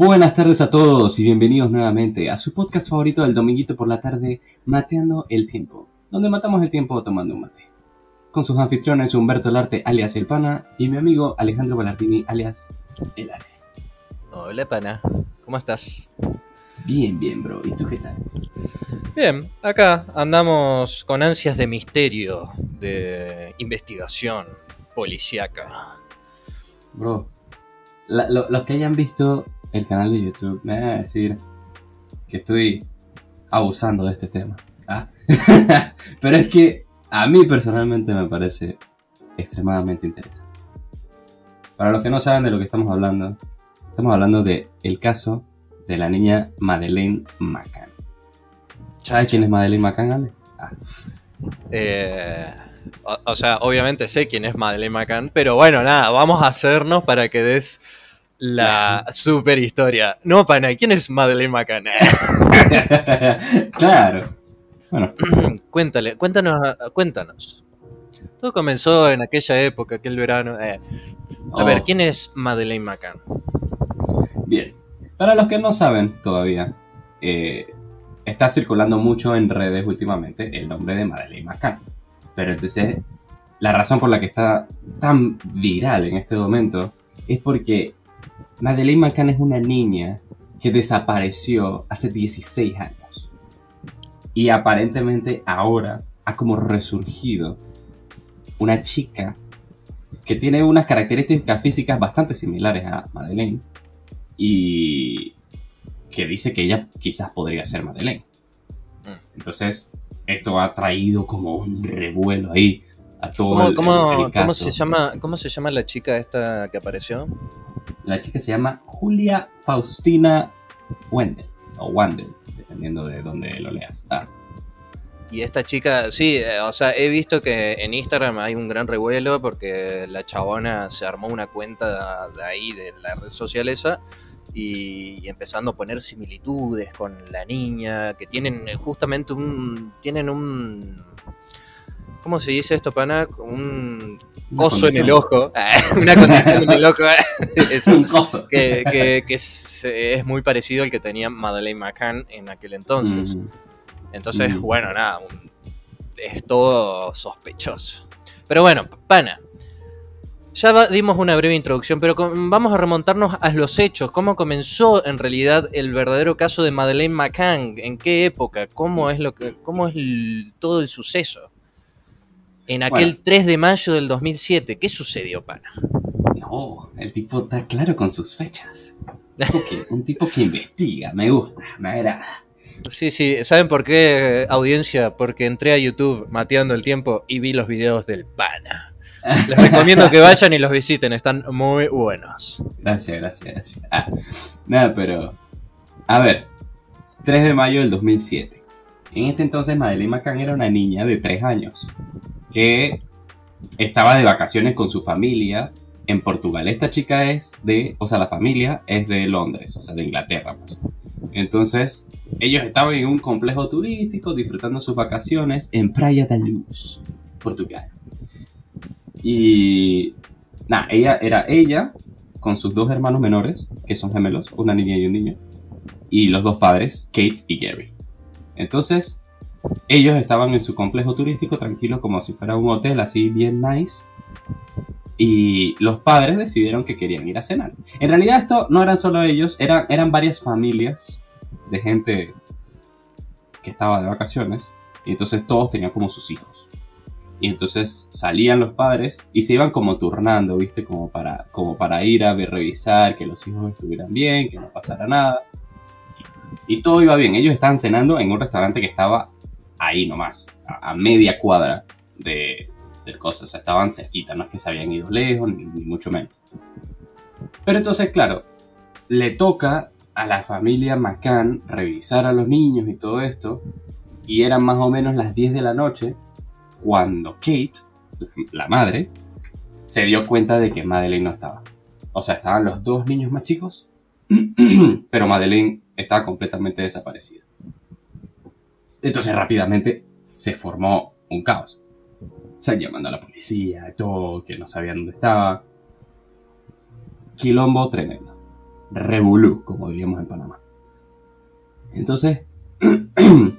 Buenas tardes a todos y bienvenidos nuevamente a su podcast favorito del dominguito por la tarde, Mateando el Tiempo, donde matamos el tiempo tomando un mate. Con sus anfitriones Humberto Larte alias El Pana y mi amigo Alejandro Ballardini alias El Ale. Hola, pana. ¿Cómo estás? Bien, bien, bro. ¿Y tú qué tal? Bien, acá andamos con ansias de misterio, de investigación policíaca. Bro, la- lo- los que hayan visto el canal de YouTube me van a decir que estoy abusando de este tema. Ah. Pero es que a mí personalmente me parece extremadamente interesante. Para los que no saben de lo que estamos hablando, estamos hablando de caso de la niña Madeleine McCann. ¿Sabes quién es Madeleine McCann, Ale? Ah, Eh, o, o sea, obviamente sé quién es Madeleine McCann, pero bueno, nada, vamos a hacernos para que des la super historia. No, pana, ¿quién es Madeleine McCann? claro. Bueno, Cuéntale, cuéntanos, cuéntanos. Todo comenzó en aquella época, aquel verano. eh. A Oh. ver, ¿quién es Madeleine McCann? Bien. Para los que no saben todavía, eh, está circulando mucho en redes últimamente el nombre de Madeleine McCann. Pero entonces, la razón por la que está tan viral en este momento es porque Madeleine McCann es una niña que desapareció hace 16 años. Y aparentemente ahora ha como resurgido una chica que tiene unas características físicas bastante similares a Madeleine y que dice que ella quizás podría ser Madeleine. Mm. Entonces, esto ha traído como un revuelo ahí a todo ¿Cómo, el, el cómo se llama, ¿Cómo se llama la chica esta que apareció? La chica se llama Julia Faustina Wendell, o Wendell, dependiendo de dónde lo leas. Ah, Y esta chica, sí, eh, o sea, he visto que en Instagram hay un gran revuelo porque la chabona se armó una cuenta de ahí, de la red social esa, y, y empezando a poner similitudes con la niña, que tienen eh, justamente un, tienen un, ¿cómo se dice esto, pana? Un una coso en el ojo, una condición en el ojo. Un coso. que, que- que es, es muy parecido al que tenía Madeleine McCann en aquel entonces. Mm. Entonces, Mm. bueno, nada, un- es todo sospechoso. Pero bueno, pana. Ya dimos una breve introducción, pero vamos a remontarnos a los hechos. ¿Cómo comenzó en realidad el verdadero caso de Madeleine McCann? ¿En qué época? ¿Cómo es, lo que, cómo es el- todo el suceso? En aquel Bueno. 3 de mayo del 2007, ¿qué sucedió, pana? No, el tipo está claro con sus fechas. Un tipo que, un tipo que investiga, me gusta, me agrada. Sí, sí, ¿saben por qué, audiencia? Porque entré a YouTube mateando el tiempo y vi los videos del pana. Les recomiendo que vayan y los visiten, están muy buenos. Gracias, gracias, gracias. Ah, nada, pero. A ver, 3 de mayo del 2007. En este entonces, Madeleine McCann era una niña de 3 años que estaba de vacaciones con su familia en Portugal. Esta chica es de. O sea, la familia es de Londres, o sea, de Inglaterra, pues. Entonces, ellos estaban en un complejo turístico disfrutando sus vacaciones en Praia da Luz, Portugal. Y. Nada, ella era ella con sus dos hermanos menores, que son gemelos, una niña y un niño, y los dos padres, Kate y Gary. Entonces, ellos estaban en su complejo turístico tranquilos como si fuera un hotel así bien nice. Y los padres decidieron que querían ir a cenar. En realidad esto no eran solo ellos, eran, eran varias familias de gente que estaba de vacaciones. Y entonces todos tenían como sus hijos. Y entonces salían los padres y se iban como turnando, ¿viste? Como para, como para ir a ver, revisar que los hijos estuvieran bien, que no pasara nada. Y todo iba bien. Ellos estaban cenando en un restaurante que estaba ahí nomás, a, a media cuadra de, del cosa. O sea, estaban cerquita, no es que se habían ido lejos, ni, mucho menos. Pero entonces, claro, le toca a la familia McCann revisar a los niños y todo esto. Y eran más o menos las 10 de la noche cuando Kate, la madre, se dio cuenta de que Madeleine no estaba. O sea, estaban los dos niños más chicos, pero Madeleine estaba completamente desaparecida. Entonces rápidamente se formó un caos. O sea, llamando a la policía, todo, que no sabían dónde estaba. Quilombo tremendo. revolú, como diríamos en Panamá. Entonces,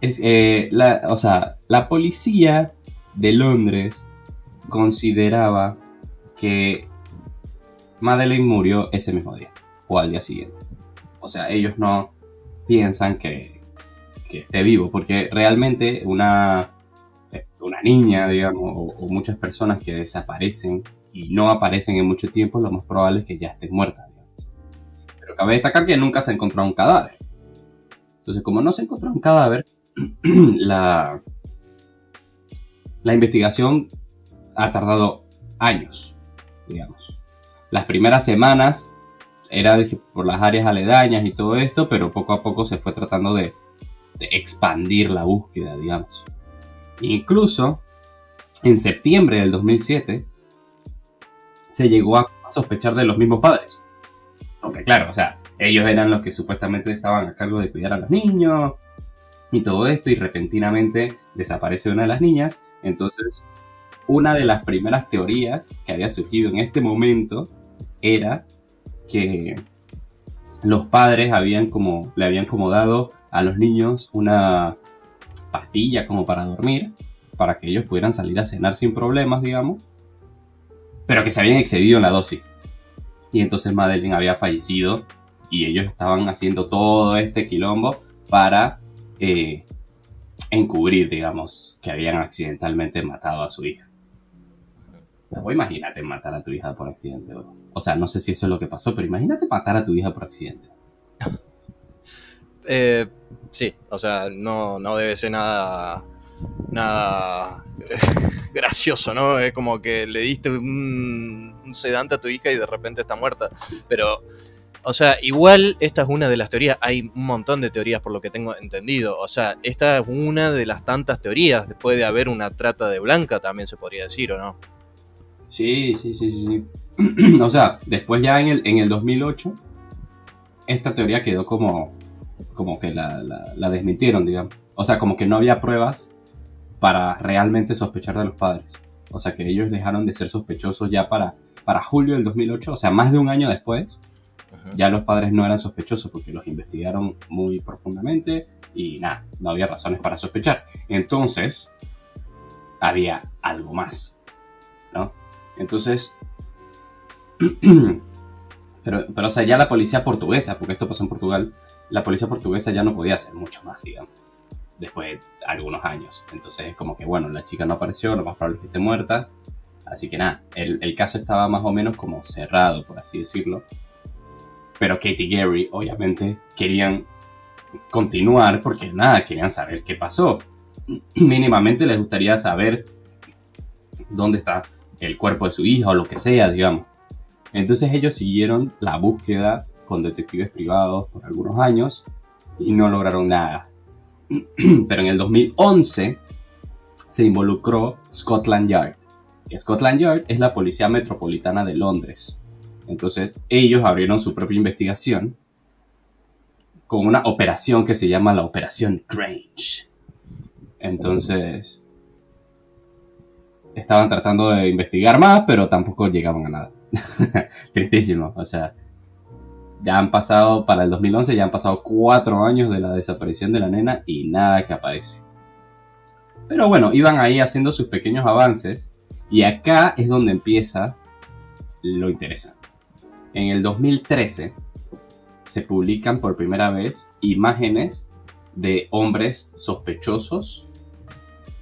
es, eh, la, o sea, la policía de Londres consideraba que Madeleine murió ese mismo día o al día siguiente. O sea, ellos no piensan que, que esté vivo, porque realmente una, una niña, digamos, o, muchas personas que desaparecen y no aparecen en mucho tiempo, lo más probable es que ya estén muertas. Pero cabe destacar que nunca se ha encontrado un cadáver. Entonces, como no se encontró un cadáver, la, la investigación ha tardado años, digamos. Las primeras semanas era por las áreas aledañas y todo esto, pero poco a poco se fue tratando de, expandir la búsqueda, digamos. Incluso en septiembre del 2007 se llegó a sospechar de los mismos padres. Aunque claro, o sea, ellos eran los que supuestamente estaban a cargo de cuidar a los niños y todo esto y repentinamente desaparece una de las niñas. Entonces, una de las primeras teorías que había surgido en este momento era que los padres habían como, le habían como dado a los niños una pastilla como para dormir, para que ellos pudieran salir a cenar sin problemas, digamos, pero que se habían excedido en la dosis. Y entonces Madeline había fallecido y ellos estaban haciendo todo este quilombo para eh, encubrir, digamos, que habían accidentalmente matado a su hija. O imagínate matar a tu hija por accidente. O sea, no sé si eso es lo que pasó, pero imagínate matar a tu hija por accidente. Eh, sí, o sea, no, no debe ser nada, nada gracioso, ¿no? Es como que le diste un, sedante a tu hija y de repente está muerta. Pero, o sea, igual esta es una de las teorías. Hay un montón de teorías por lo que tengo entendido. O sea, esta es una de las tantas teorías. Después de haber una trata de blanca, también se podría decir, ¿o no? Sí, sí, sí, sí. o sea, después ya en el, en el 2008, esta teoría quedó como, como que la, la, desmintieron, digamos. O sea, como que no había pruebas para realmente sospechar de los padres. O sea, que ellos dejaron de ser sospechosos ya para, para julio del 2008, o sea, más de un año después. Ya los padres no eran sospechosos porque los investigaron muy profundamente y nada, no había razones para sospechar. Entonces, había algo más. Entonces, pero, pero, o sea, ya la policía portuguesa, porque esto pasó en Portugal, la policía portuguesa ya no podía hacer mucho más, digamos, después de algunos años. Entonces es como que, bueno, la chica no apareció, lo más probable es que esté muerta. Así que nada, el, el caso estaba más o menos como cerrado, por así decirlo. Pero Katie Gary, obviamente, querían continuar porque nada, querían saber qué pasó. Mínimamente les gustaría saber dónde está el cuerpo de su hija o lo que sea, digamos. Entonces ellos siguieron la búsqueda con detectives privados por algunos años y no lograron nada. Pero en el 2011 se involucró Scotland Yard. Scotland Yard es la policía metropolitana de Londres. Entonces ellos abrieron su propia investigación con una operación que se llama la Operación Grange. Entonces estaban tratando de investigar más, pero tampoco llegaban a nada. Tristísimo, o sea, ya han pasado, para el 2011 ya han pasado cuatro años de la desaparición de la nena y nada que aparece. Pero bueno, iban ahí haciendo sus pequeños avances y acá es donde empieza lo interesante. En el 2013 se publican por primera vez imágenes de hombres sospechosos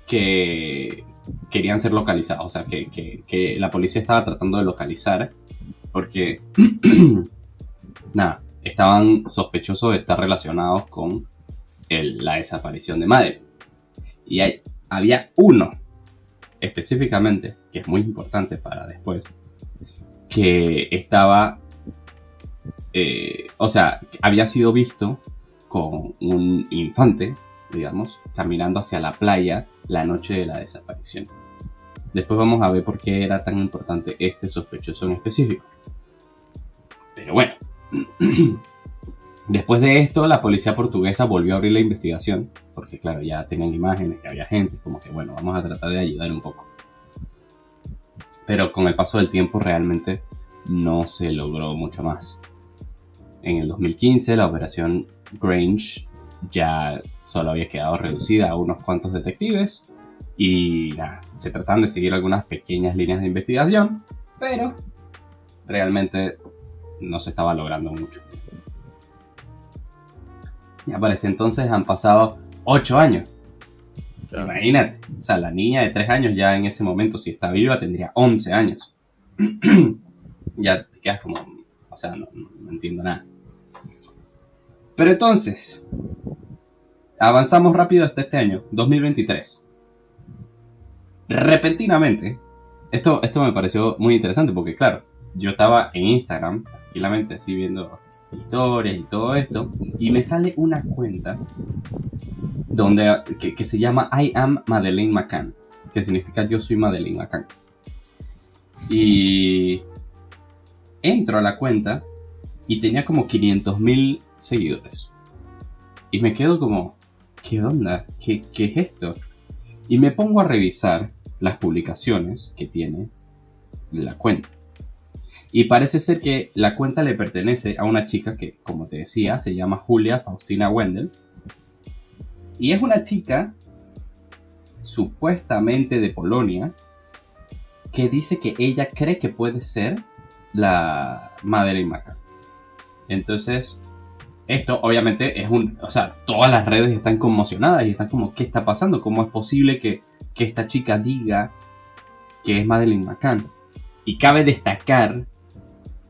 que querían ser localizados, o sea, que, la policía estaba tratando de localizar porque, nada, estaban sospechosos de estar relacionados con la desaparición de madre. Y hay, había uno específicamente, que es muy importante para después, que estaba, eh, o sea, había sido visto con un infante, digamos, caminando hacia la playa la noche de la desaparición. Después vamos a ver por qué era tan importante este sospechoso en específico. Pero bueno, después de esto la policía portuguesa volvió a abrir la investigación, porque claro, ya tenían imágenes, que había gente, como que bueno, vamos a tratar de ayudar un poco. Pero con el paso del tiempo realmente no se logró mucho más. En el 2015 la operación Grange ya solo había quedado reducida a unos cuantos detectives y nada, se trataban de seguir algunas pequeñas líneas de investigación, pero realmente no se estaba logrando mucho. Ya para este entonces han pasado 8 años. Imagínate, o sea, la niña de 3 años ya en ese momento, si está viva, tendría 11 años. ya te quedas como, o sea, no, no entiendo nada. Pero entonces, avanzamos rápido hasta este año, 2023. Repentinamente, esto, esto me pareció muy interesante porque, claro, yo estaba en Instagram, tranquilamente así viendo historias y todo esto, y me sale una cuenta donde, que, se llama I am Madeleine McCann, que significa yo soy Madeleine McCann. Y entro a la cuenta y tenía como 500.000 seguidores. Y me quedo como, ¿qué onda? ¿Qué, ¿Qué es esto? Y me pongo a revisar las publicaciones que tiene la cuenta. Y parece ser que la cuenta le pertenece a una chica que, como te decía, se llama Julia Faustina Wendell. Y es una chica supuestamente de Polonia que dice que ella cree que puede ser la Madeleine McCann. Entonces, esto obviamente es un... O sea, todas las redes están conmocionadas y están como, ¿qué está pasando? ¿Cómo es posible que, que esta chica diga que es Madeleine McCann? Y cabe destacar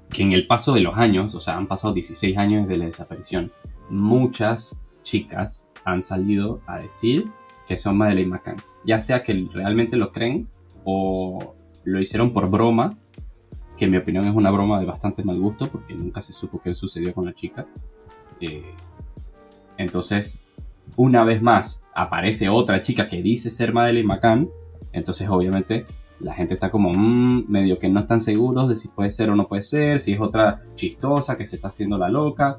que en el paso de los años, o sea, han pasado 16 años desde la desaparición, muchas chicas han salido a decir que son Madeleine McCann. Ya sea que realmente lo creen o lo hicieron por broma, que en mi opinión es una broma de bastante mal gusto porque nunca se supo qué sucedió con la chica. Eh, entonces, una vez más, aparece otra chica que dice ser Madeleine McCann. Entonces, obviamente, la gente está como mmm, medio que no están seguros de si puede ser o no puede ser, si es otra chistosa que se está haciendo la loca.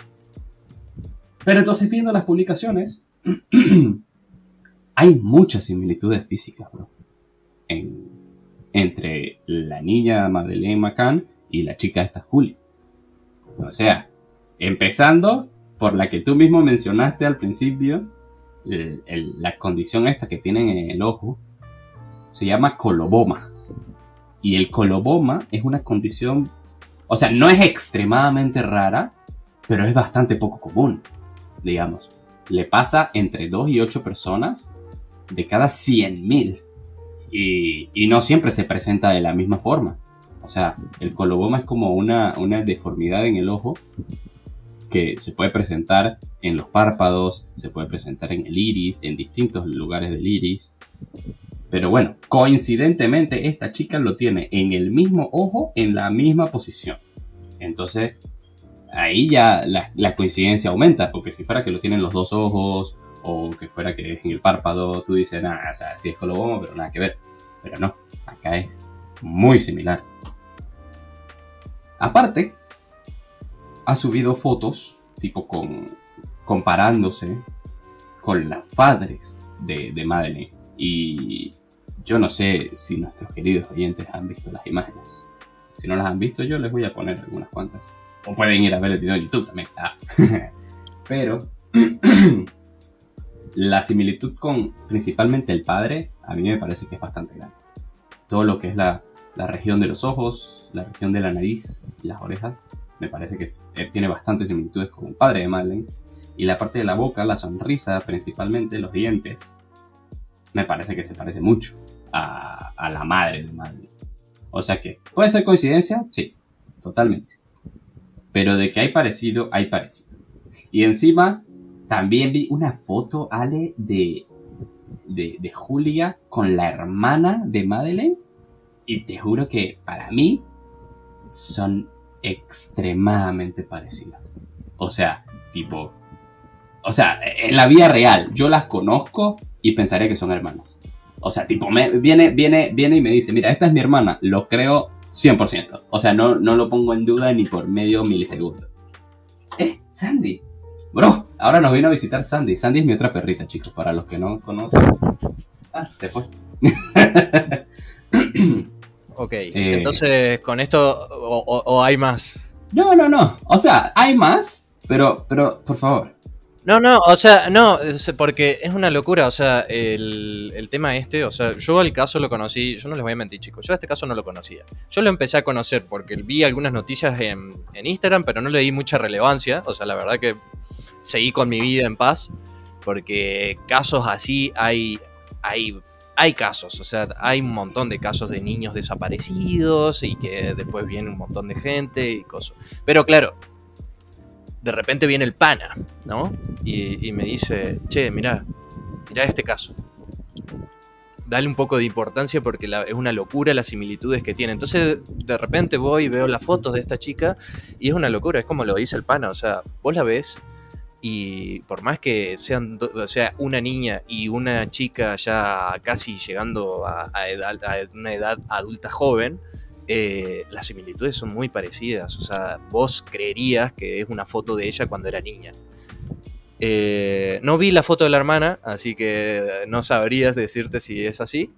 Pero entonces viendo las publicaciones, hay muchas similitudes físicas, bro. entre la niña Madeleine McCann y la chica esta Julie. O sea, empezando por la que tú mismo mencionaste al principio, la condición esta que tienen en el ojo, se llama coloboma. Y el coloboma es una condición, o sea, no es extremadamente rara, pero es bastante poco común, digamos. Le pasa entre 2 y 8 personas de cada 100.000. Y, y no siempre se presenta de la misma forma. O sea, el coloboma es como una, una deformidad en el ojo que se puede presentar en los párpados, se puede presentar en el iris, en distintos lugares del iris. Pero bueno, coincidentemente esta chica lo tiene en el mismo ojo, en la misma posición. Entonces, ahí ya la, coincidencia aumenta, porque si fuera que lo tienen los dos ojos, o que fuera que es en el párpado, tú dices, nada, o sea, sí es coloboma, pero nada que ver. Pero no, acá es muy similar. Aparte, ha subido fotos, tipo con, comparándose con las padres de, de Madeleine. Y yo no sé si nuestros queridos oyentes han visto las imágenes. Si no las han visto, yo les voy a poner algunas cuantas. O pueden ir a ver el video de YouTube también. Ah. Pero la similitud con principalmente el padre, a mí me parece que es bastante grande. Todo lo que es la, región de los ojos, la región de la nariz las orejas, me parece que eh, tiene bastantes similitudes con el padre de Madeleine. Y la parte de la boca, la sonrisa, principalmente los dientes, me parece que se parece mucho a, la madre de Madeleine. O sea que, ¿puede ser coincidencia? Sí, totalmente. Pero de que hay parecido, hay parecido. Y encima, también vi una foto, Ale, de, de, de Julia con la hermana de Madeleine. Y te juro que para mí son extremadamente parecidas. O sea, tipo... O sea, en la vida real, yo las conozco y pensaría que son hermanas. O sea, tipo, me, viene, viene, viene y me dice, mira, esta es mi hermana, lo creo 100%. O sea, no, no lo pongo en duda ni por medio milisegundo. Eh, Sandy. Bro, ahora nos vino a visitar Sandy. Sandy es mi otra perrita, chicos, para los que no conocen. Ah, se fue. Ok, Eh, entonces con esto, o, o- o hay más. No, no, no. O sea, hay más, pero, pero, por favor. No, no, o sea, no, es porque es una locura, o sea, el, el tema este, o sea, yo el caso lo conocí, yo no les voy a mentir chicos, yo este caso no lo conocía. Yo lo empecé a conocer porque vi algunas noticias en, en Instagram, pero no le di mucha relevancia, o sea, la verdad que seguí con mi vida en paz, porque casos así hay, hay, hay casos, o sea, hay un montón de casos de niños desaparecidos y que después viene un montón de gente y cosas. Pero claro, de repente viene el pana, ¿no? Y, me dice, che, mirá, mirá este caso. Dale un poco de importancia porque la- es una locura las similitudes que tiene. Entonces, de repente voy y veo las fotos de esta chica y es una locura, es como lo dice el pana, o sea, vos la ves y por más que sean, o sea, una niña y una chica ya casi llegando a una edad adulta joven, eh, las similitudes son muy parecidas. O sea, vos creerías que es una foto de ella cuando era niña. Eh, no vi la foto de la hermana, así que no sabrías decirte si es así.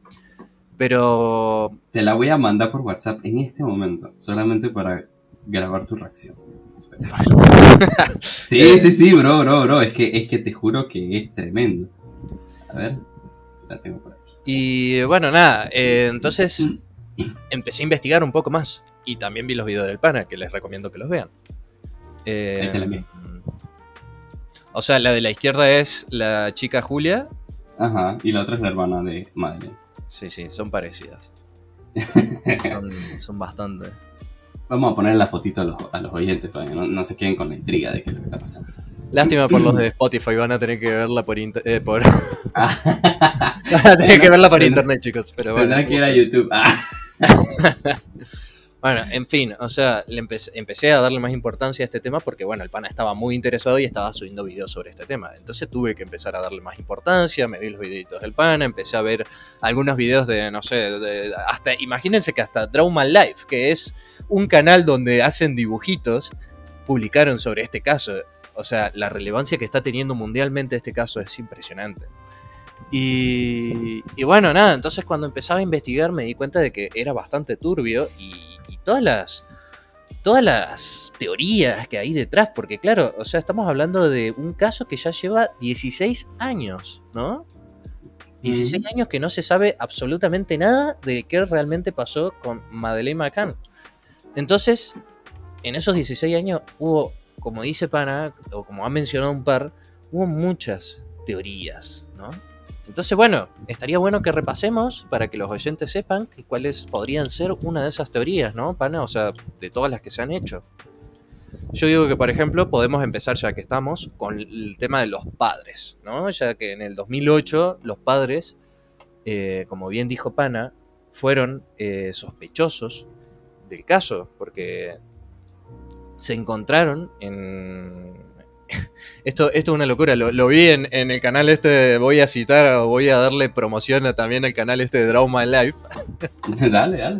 Pero Te la voy a mandar por WhatsApp en este momento, solamente para grabar tu reacción. Sí, sí, sí, bro, bro, bro. Es que, es que te juro que es tremendo. A ver, la tengo por aquí. Y bueno, nada, eh, entonces empecé a investigar un poco más. Y también vi los videos del pana, que les recomiendo que los vean. Eh, la envío. o sea, la de la izquierda es la chica Julia. Ajá, y la otra es la hermana de Madeleine. Sí, sí, son parecidas. Son, son bastante. Vamos a poner la fotito a los, a los oyentes para que no, no se queden con la intriga de qué es lo que está pasando. Lástima por los de Spotify, van a tener que verla por, inter- eh, por... Van a tener que verla por internet, chicos. Pero bueno. Tendrá que ir a YouTube. Ah. Bueno, en fin, o sea, le empecé, a darle más importancia a este tema porque, bueno, el pana estaba muy interesado y estaba subiendo videos sobre este tema. Entonces tuve que empezar a darle más importancia, me vi los videitos del pana, empecé a ver algunos videos de, no sé, de- hasta, imagínense que hasta Trauma Life, que es un canal donde hacen dibujitos, publicaron sobre este caso. O sea, la relevancia que está teniendo mundialmente este caso es impresionante. Y, y bueno, nada, entonces cuando empezaba a investigar me di cuenta de que era bastante turbio y todas las todas las teorías que hay detrás, porque claro, o sea, estamos hablando de un caso que ya lleva 16 años, ¿no? 16 años que no se sabe absolutamente nada de qué realmente pasó con Madeleine McCann. Entonces, en esos 16 años hubo, como dice Pana, o como ha mencionado un par, hubo muchas teorías, ¿no? Entonces, bueno, estaría bueno que repasemos para que los oyentes sepan cuáles podrían ser una de esas teorías, ¿no, Pana? O sea, de todas las que se han hecho. Yo digo que, por ejemplo, podemos empezar ya que estamos con el tema de los padres, ¿no? Ya que en el 2008 los padres, eh, como bien dijo Pana, fueron eh, sospechosos del caso, porque se encontraron en... Esto, esto es una locura, lo, lo vi en, en el canal este, voy a citar o voy a darle promoción a también al canal este de Draw My Life, dale, dale.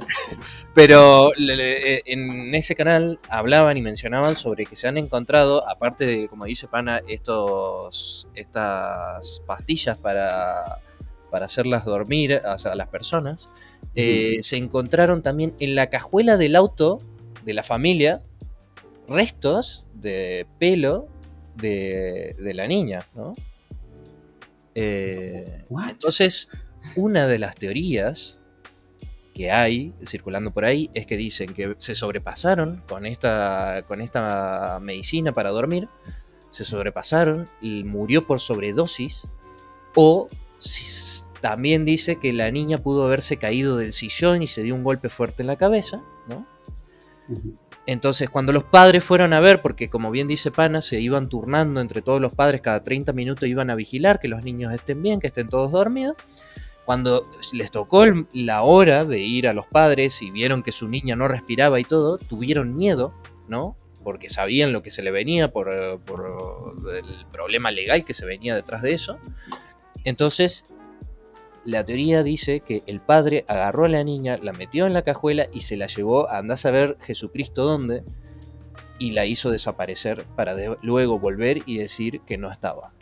pero le- le- eh, en ese canal hablaban y mencionaban sobre que se han encontrado, aparte de, como dice Pana, estos, estas pastillas para, para hacerlas dormir a, a las personas, eh, se encontraron también en la cajuela del auto de la familia restos de pelo de, de la niña, ¿no? Eh, entonces, una de las teorías que hay circulando por ahí es que dicen que se sobrepasaron con esta, con esta medicina para dormir, se sobrepasaron y murió por sobredosis, o si- también dice que la niña pudo haberse caído del sillón y se dio un golpe fuerte en la cabeza, ¿no? Ujú. Entonces, cuando los padres fueron a ver, porque como bien dice Pana, se iban turnando entre todos los padres, cada 30 minutos iban a vigilar que los niños estén bien, que estén todos dormidos. Cuando les tocó la hora de ir a los padres y vieron que su niña no respiraba y todo, tuvieron miedo, ¿no? Porque sabían lo que se le venía por, eh, por el problema legal que se venía detrás de eso. Entonces, la teoría dice que el padre agarró a la niña, la metió en la cajuela y se la llevó a andar a ver Jesucristo dónde y la hizo desaparecer para de- luego volver y decir que no estaba.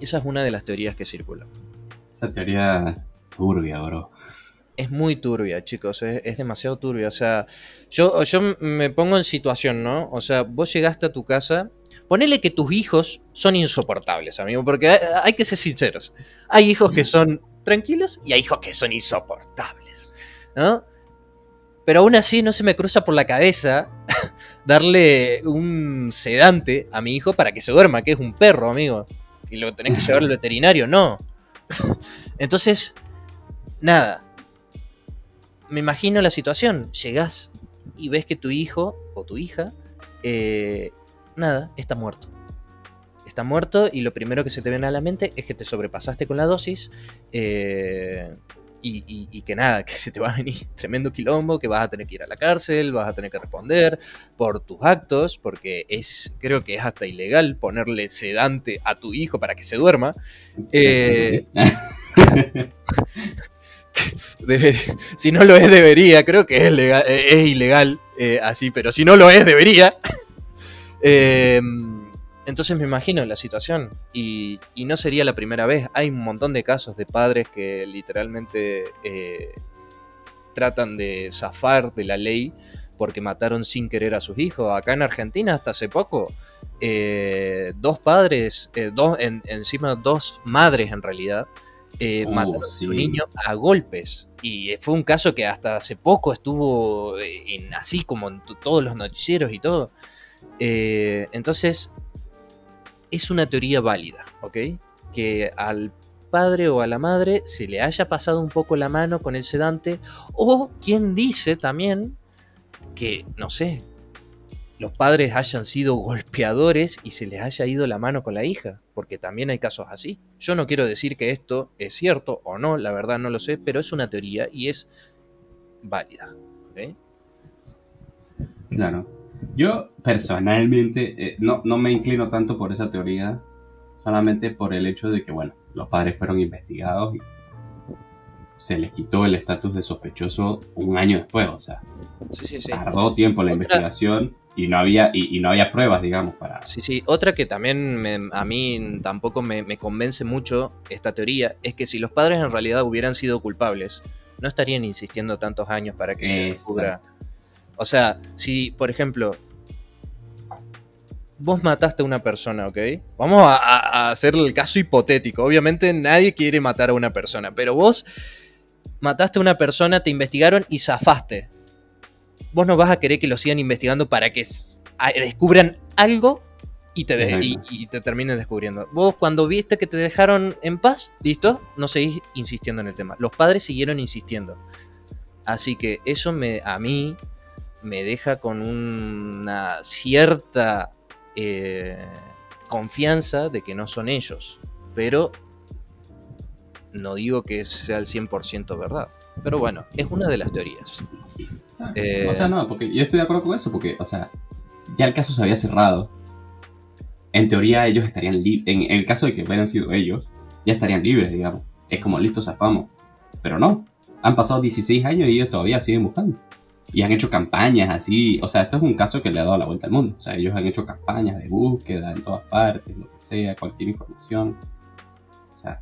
Esa es una de las teorías que circulan. Esa teoría turbia, bro. es muy turbia, chicos, es, demasiado turbia. O sea, yo, yo me pongo en situación, ¿no? O sea, vos llegaste a tu casa, ponele que tus hijos son insoportables, amigo, porque hay, que ser sinceros. Hay hijos que son tranquilos y hay hijos que son insoportables, ¿no? Pero aún así no se me cruza por la cabeza darle un sedante a mi hijo para que se duerma, que es un perro, amigo. Y lo tenés que llevar al veterinario, no. Entonces, nada, me imagino la situación. Llegás y ves que tu hijo o tu hija, eh, nada, está muerto. Está muerto y lo primero que se te viene a la mente es que te sobrepasaste con la dosis eh, y, que nada, que se te va a venir tremendo quilombo, que vas a tener que ir a la cárcel, vas a tener que responder por tus actos, porque es, creo que es hasta ilegal ponerle sedante a tu hijo para que se duerma. Eh, si no lo es, debería. Creo que es, legal, eh, es ilegal eh, así, pero si no lo es, debería. entonces me imagino la situación. Y, no sería la primera vez. Hay un montón de casos de padres que literalmente eh, tratan de zafar de la ley porque mataron sin querer a sus hijos. Acá en Argentina, hasta hace poco, dos padres, dos, encima dos madres en realidad, eh, uh, mataron a su niño a golpes. Y fue un caso que hasta hace poco estuvo en, así como en todos los noticieros y todo. Eh, entonces, es una teoría válida, ¿ok? Que al padre o a la madre se le haya pasado un poco la mano con el sedante. O quien dice también que, no sé, los padres hayan sido golpeadores y se les haya ido la mano con la hija, porque también hay casos así. Yo no quiero decir que esto es cierto o no, la verdad no lo sé, pero es una teoría y es válida. Claro. Yo personalmente eh, no, no me inclino tanto por esa teoría, solamente por el hecho de que, bueno, los padres fueron investigados y se les quitó el estatus de sospechoso un año después, o sea, tardó tiempo la investigación y no había y, no había pruebas, digamos, para... Sí, sí, otra que también a mí tampoco me, convence mucho esta teoría es que si los padres en realidad hubieran sido culpables, no estarían insistiendo tantos años para que se descubra. O sea, si, por ejemplo, vos mataste a una persona, ¿ok? Vamos a, a hacer el caso hipotético. Obviamente nadie quiere matar a una persona, pero vos mataste a una persona, te investigaron y zafaste vos no vas a querer que lo sigan investigando para que descubran algo y te, y, te terminen descubriendo. Vos cuando viste que te dejaron en paz, listo, no seguís insistiendo en el tema. Los padres siguieron insistiendo. Así que eso me, a mí me deja con una cierta eh, confianza de que no son ellos. Pero no digo que sea el 100% verdad. Pero bueno, es una de las teorías. Eh, o sea, no, porque yo estoy de acuerdo con eso, porque, o sea, ya el caso se había cerrado. En teoría ellos estarían libres, en, el caso de que hubieran sido ellos, ya estarían libres, digamos. Es como, listo, zafamos. Pero no, han pasado 16 años y ellos todavía siguen buscando. Y han hecho campañas así, o sea, esto es un caso que le ha dado la vuelta al mundo. O sea, ellos han hecho campañas de búsqueda en todas partes, lo que sea, cualquier información. O sea,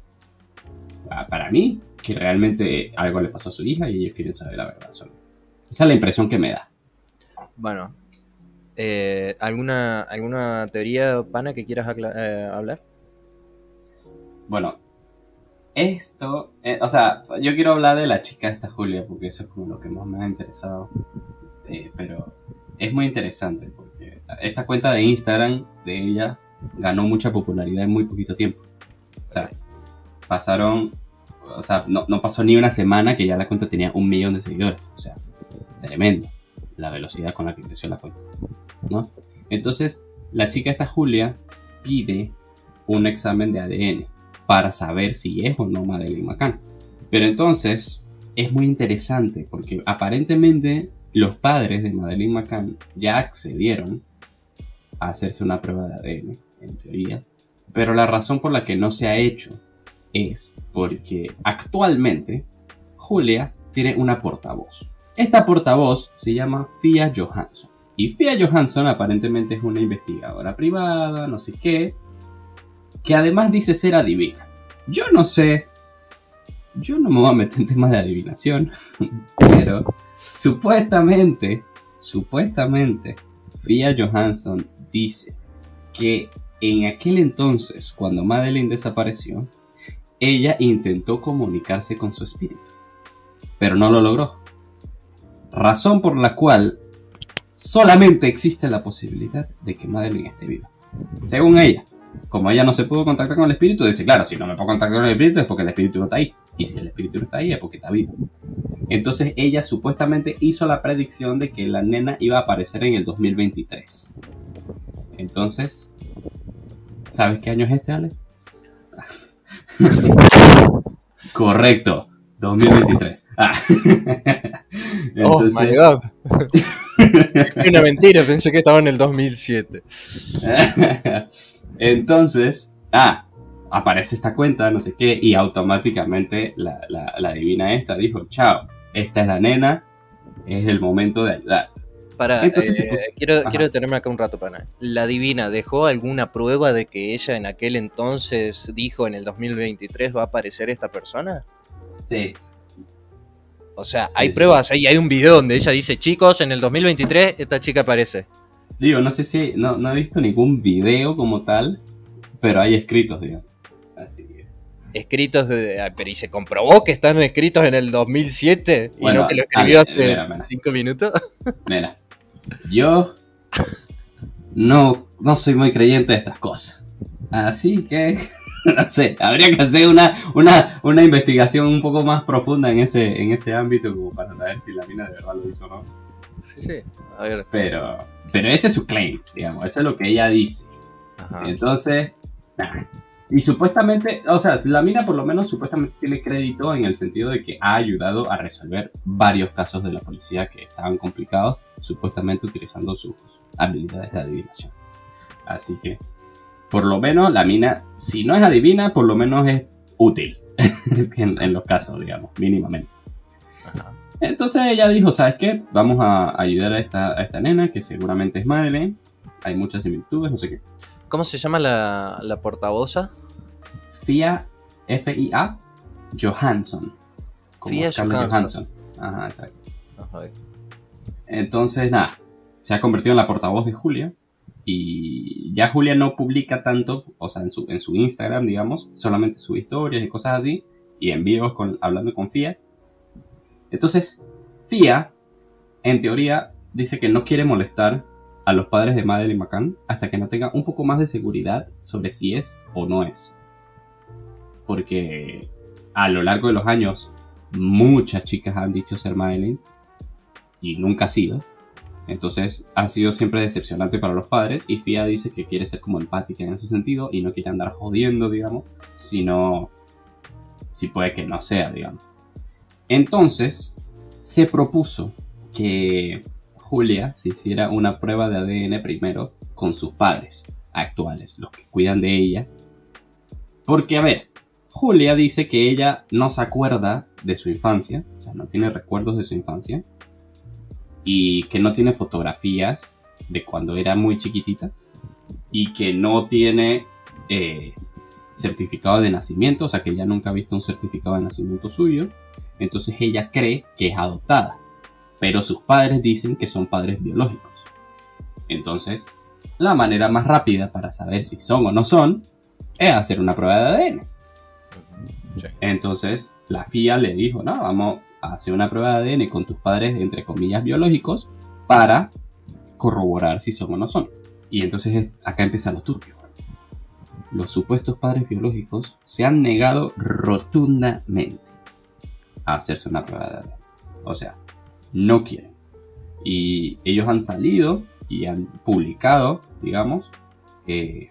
para mí, que realmente algo le pasó a su hija y ellos quieren saber la verdad solo. Esa es la impresión que me da. Bueno, eh, ¿alguna, ¿alguna teoría, pana, que quieras eh, hablar? Bueno, esto, eh, o sea, yo quiero hablar de la chica esta Julia, porque eso es como lo que más me ha interesado. pero es muy interesante, porque esta cuenta de Instagram de ella ganó mucha popularidad en muy poquito tiempo. O sea, pasaron, o sea, no, no pasó ni una semana que ya la cuenta tenía un millón de seguidores. O sea, tremendo la velocidad con la que creció la cuenta, ¿no? Entonces, la chica esta Julia pide un examen de ADN para saber si es o no Madeleine McCann. Pero entonces es muy interesante porque aparentemente los padres de Madeleine McCann ya accedieron a hacerse una prueba de ADN, en teoría. Pero la razón por la que no se ha hecho es porque actualmente Julia tiene una portavoz. Esta portavoz se llama Fia Johansson. Y Fia Johansson aparentemente es una investigadora privada, no sé qué, que además dice ser adivina. Yo no sé yo no me voy a meter en temas de adivinación, pero supuestamente, supuestamente, Fia Johansson dice que en aquel entonces, cuando Madeline desapareció, ella intentó comunicarse con su espíritu, pero no lo logró. Razón por la cual solamente existe la posibilidad de que Madeline esté viva. Según ella, como ella no se pudo contactar con el espíritu, dice, claro, si no me puedo contactar con el espíritu es porque el espíritu no está ahí. Y si el espíritu no está ahí es porque está vivo. Entonces ella supuestamente hizo la predicción de que la nena iba a aparecer en el 2023. Entonces, ¿sabes qué año es este, Ale? Correcto, 2023. Ah. oh my god. Una mentira, pensé que estaba en el 2007. Entonces, ah, aparece esta cuenta, no sé qué, y automáticamente la, la, divina esta dijo, chao, esta es la nena, es el momento de ayudar. Para, Entonces, eh, quiero, quiero detenerme acá un rato, para ¿La divina dejó alguna prueba de que ella en aquel entonces dijo en el 2023 va a aparecer esta persona? Sí. O sea, hay pruebas, ahí hay un video donde ella dice, chicos, en el 2023 esta chica aparece. Digo, no sé si, no, no he visto ningún video como tal, pero hay escritos, digamos. Así que... Escritos, de, ah, pero ¿y se comprobó que están escritos en el 2007 y no que lo escribió hace cinco minutos? Mira, yo no, no soy muy creyente de estas cosas. Así que, no sé, habría que hacer una, una, una investigación un poco más profunda en ese, en ese ámbito como para saber si la mina de verdad lo hizo o no. Sí, sí, a ver. Pero, pero ese es su claim, digamos, eso es lo que ella dice. Entonces, y supuestamente, o sea, la mina por lo menos supuestamente tiene crédito en el sentido de que ha ayudado a resolver varios casos de la policía que estaban complicados, supuestamente utilizando sus habilidades de adivinación. Así que, por lo menos, la mina, si no es adivina, por lo menos es útil en, los casos, digamos, mínimamente. Entonces ella dijo, ¿sabes qué? Vamos a ayudar a esta, a esta nena, que seguramente es Madeleine. Hay muchas similitudes, no sé qué. ¿Cómo se llama la, la portavoza? Fia, F-I-A, Johansson. Fia Johansson. Ajá, exacto. Entonces, nada, se ha convertido en la portavoz de Julia. Y ya Julia no publica tanto, o sea, en su, en su Instagram, digamos, solamente sube historias y cosas así, y envíos con, hablando con Fia. Entonces, Fia, en teoría, dice que no quiere molestar a los padres de Madeleine McCann hasta que no tenga un poco más de seguridad sobre si es o no es. Porque a lo largo de los años muchas chicas han dicho ser Madeleine y nunca ha sido. Entonces ha sido siempre decepcionante para los padres y Fia dice que quiere ser como empática en ese sentido y no quiere andar jodiendo, digamos, sino si puede que no sea, digamos. Entonces se propuso que Julia se hiciera una prueba de ADN primero con sus padres actuales, los que cuidan de ella. Porque, a ver, Julia dice que ella no se acuerda de su infancia, o sea, no tiene recuerdos de su infancia, y que no tiene fotografías de cuando era muy chiquitita, y que no tiene eh, certificado de nacimiento, o sea, que ella nunca ha visto un certificado de nacimiento suyo, entonces ella cree que es adoptada pero sus padres dicen que son padres biológicos. Entonces, la manera más rápida para saber si son o no son es hacer una prueba de ADN. Entonces, la FIA le dijo, no, vamos a hacer una prueba de ADN con tus padres, entre comillas, biológicos, para corroborar si son o no son. Y entonces acá empieza lo turbio. Los supuestos padres biológicos se han negado rotundamente hacerse una prueba de ADN. O sea, no quieren. Y ellos han salido y han publicado, digamos, eh,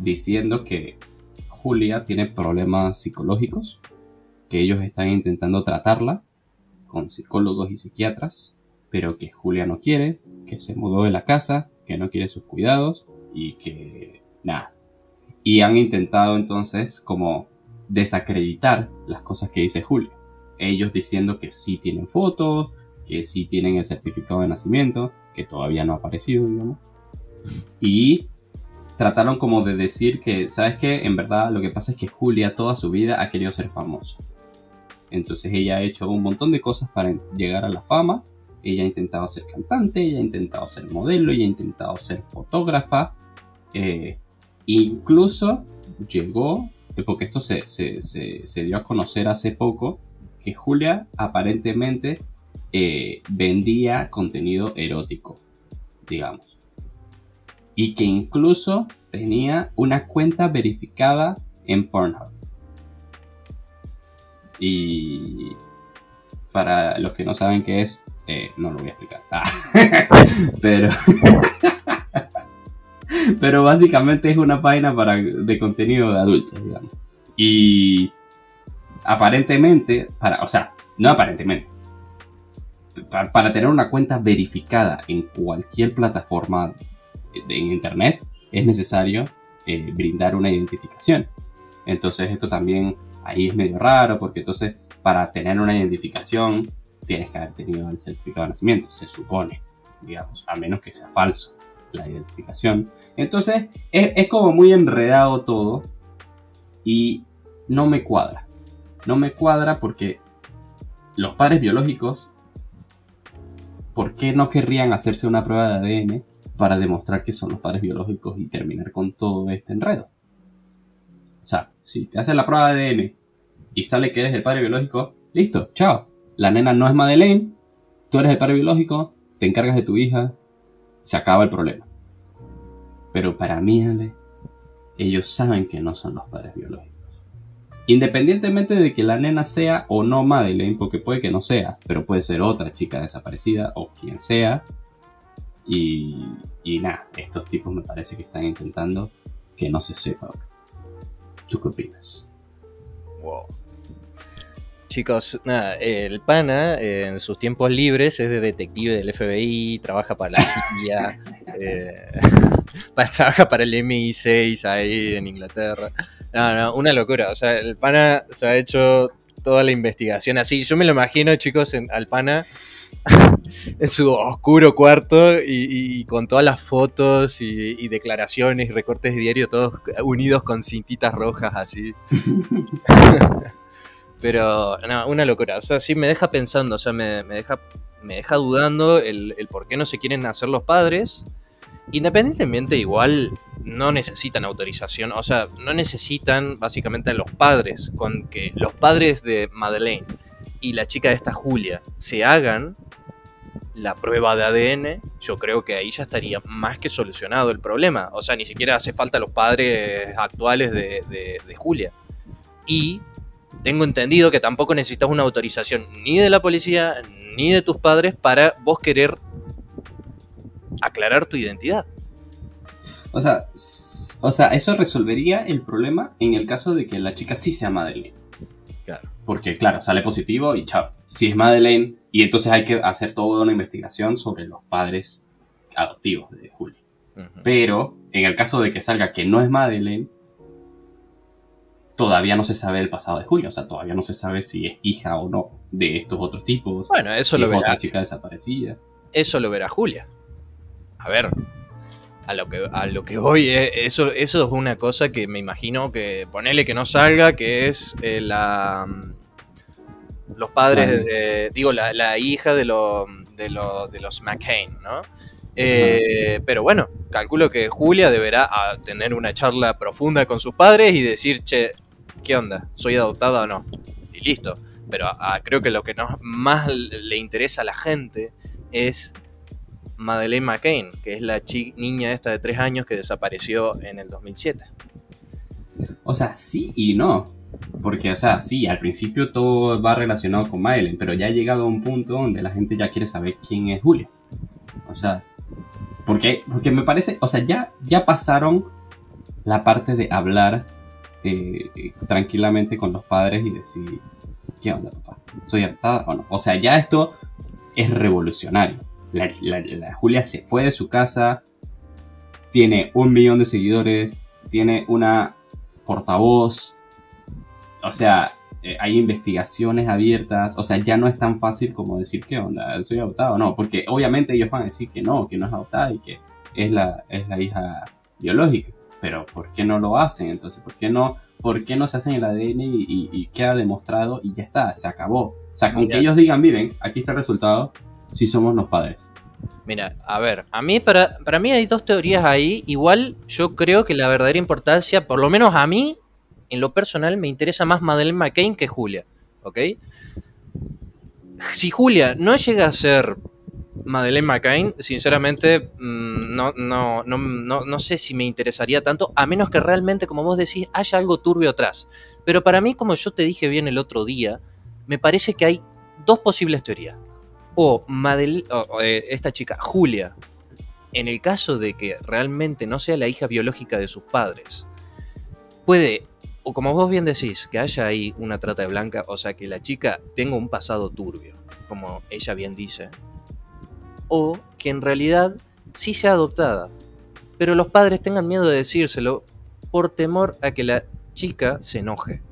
diciendo que Julia tiene problemas psicológicos, que ellos están intentando tratarla con psicólogos y psiquiatras, pero que Julia no quiere, que se mudó de la casa, que no quiere sus cuidados y que nada. Y han intentado entonces como desacreditar las cosas que dice Julia. Ellos diciendo que sí tienen fotos, que sí tienen el certificado de nacimiento, que todavía no ha aparecido, digamos. Y trataron como de decir que, ¿sabes qué? En verdad lo que pasa es que Julia toda su vida ha querido ser famosa. Entonces ella ha hecho un montón de cosas para llegar a la fama. Ella ha intentado ser cantante, ella ha intentado ser modelo, ella ha intentado ser fotógrafa. Eh, incluso llegó, porque esto se, se, dio a conocer hace poco, que Julia aparentemente eh, vendía contenido erótico, digamos. Y que incluso tenía una cuenta verificada en Pornhub. Y para los que no saben qué es, eh, no lo voy a explicar. Ah. pero, pero básicamente es una página para, de contenido de adultos, digamos. Y aparentemente, para, o sea, no aparentemente, para, tener una cuenta verificada en cualquier plataforma en internet, es necesario eh, brindar una identificación. Entonces esto también ahí es medio raro porque entonces para tener una identificación tienes que haber tenido el certificado de nacimiento, se supone, digamos, a menos que sea falso la identificación. Entonces es, como muy enredado todo y no me cuadra. No me cuadra porque los padres biológicos, ¿por qué no querrían hacerse una prueba de ADN para demostrar que son los padres biológicos y terminar con todo este enredo? O sea, si te hacen la prueba de ADN y sale que eres el padre biológico, listo, chao. La nena no es Madeleine, tú eres el padre biológico, te encargas de tu hija, se acaba el problema. Pero para mí, Ale, ellos saben que no son los padres biológicos. Independientemente de que la nena sea o no Madeleine, porque puede que no sea, pero puede ser otra chica desaparecida o quien sea. Y, y nada, estos tipos me parece que están intentando que no se sepa. ¿Tú qué opinas? Wow. Chicos, nada, el pana en sus tiempos libres es de detective del FBI, trabaja para la CIA, eh, trabaja para el MI6 ahí en Inglaterra. No, no, una locura. O sea, el pana se ha hecho toda la investigación así. Yo me lo imagino, chicos, en, al pana en su oscuro cuarto y, con todas las fotos y, declaraciones y recortes de diario, todos unidos con cintitas rojas así. Pero, no, una locura. O sea, sí me deja pensando, o sea, me, deja, me deja dudando el, el, por qué no se quieren hacer los padres. Independientemente, igual no necesitan autorización, o sea, no necesitan básicamente a los padres, con que los padres de Madeleine y la chica de esta Julia se hagan la prueba de ADN, yo creo que ahí ya estaría más que solucionado el problema. O sea, ni siquiera hace falta los padres actuales de, Julia. Y tengo entendido que tampoco necesitas una autorización ni de la policía ni de tus padres para vos querer aclarar tu identidad. O sea, o sea, eso resolvería el problema en el caso de que la chica sí sea Madeleine. Claro. Porque, claro, sale positivo y chao. Si es Madeleine, y entonces hay que hacer toda una investigación sobre los padres adoptivos de Julia. Pero en el caso de que salga que no es Madeleine, todavía no se sabe el pasado de Julia. O sea, todavía no se sabe si es hija o no de estos otros tipos. Bueno, eso lo verá. Otra chica desaparecida. Eso lo verá Julia. A ver, a lo que, a lo que voy, eh, eso, eso es una cosa que me imagino que ponele que no salga, que es eh, la los padres, de, digo, la, hija de, de, de, los McCain, ¿no? Eh, pero bueno, calculo que Julia deberá ah, tener una charla profunda con sus padres y decir, che, ¿qué onda? ¿Soy adoptada o no? Y listo. Pero ah, creo que lo que más le interesa a la gente es Madeleine McCain, que es la niña esta de tres años que desapareció en el 2007. O sea, sí y no. Porque, o sea, sí, al principio todo va relacionado con Madeleine, pero ya ha llegado a un punto donde la gente ya quiere saber quién es Julia. O sea, porque, porque me parece, o sea, ya, ya pasaron la parte de hablar eh, tranquilamente con los padres y decir, ¿qué onda, papá? ¿Soy adoptada o no? O sea, ya esto es revolucionario. La, la, Julia se fue de su casa, tiene un millón de seguidores, tiene una portavoz, o sea, eh, hay investigaciones abiertas, o sea, ya no es tan fácil como decir qué onda, soy adoptado, no, porque obviamente ellos van a decir que no, que no es adoptada y que es la, es la hija biológica, pero ¿por qué no lo hacen? Entonces, ¿por qué no ¿por qué no se hacen el ADN y, queda demostrado y ya está, se acabó? O sea, con que ellos digan, miren, aquí está el resultado, si somos los padres. Mira, a ver, a mí para, para mí hay dos teorías ahí. Igual yo creo que la verdadera importancia, por lo menos a mí, en lo personal, me interesa más Madeleine McCain que Julia. ¿Ok? Si Julia no llega a ser Madeleine McCain, sinceramente, mm, no, no, no, no, sé si me interesaría tanto, a menos que realmente, como vos decís, haya algo turbio atrás. Pero para mí, como yo te dije bien el otro día, me parece que hay dos posibles teorías. O, eh, esta chica, Julia, en el caso de que realmente no sea la hija biológica de sus padres, puede, o como vos bien decís, que haya ahí una trata de blanca, o sea, que la chica tenga un pasado turbio, como ella bien dice, o que en realidad sí sea adoptada, pero los padres tengan miedo de decírselo por temor a que la chica se enoje.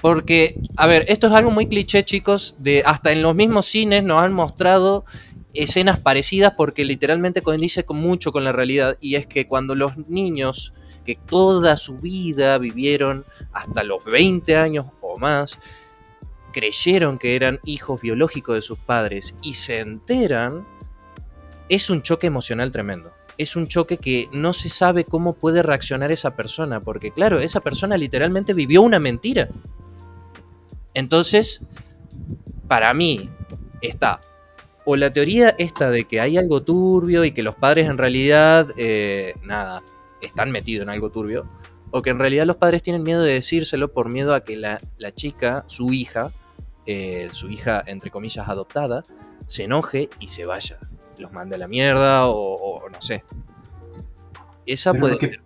Porque, a ver, esto es algo muy cliché, chicos, de hasta en los mismos cines nos han mostrado escenas parecidas porque literalmente coincide con mucho con la realidad y es que cuando los niños que toda su vida vivieron hasta los 20 años o más, creyeron que eran hijos biológicos de sus padres y se enteran es un choque emocional tremendo. Es un choque que no se sabe cómo puede reaccionar esa persona, porque claro, esa persona literalmente vivió una mentira. Entonces, para mí está o la teoría esta de que hay algo turbio y que los padres en realidad, eh, nada, están metidos en algo turbio, o que en realidad los padres tienen miedo de decírselo por miedo a que la, chica, su hija, eh, su hija entre comillas adoptada, se enoje y se vaya los mande a la mierda o, no sé. Esa puede ser.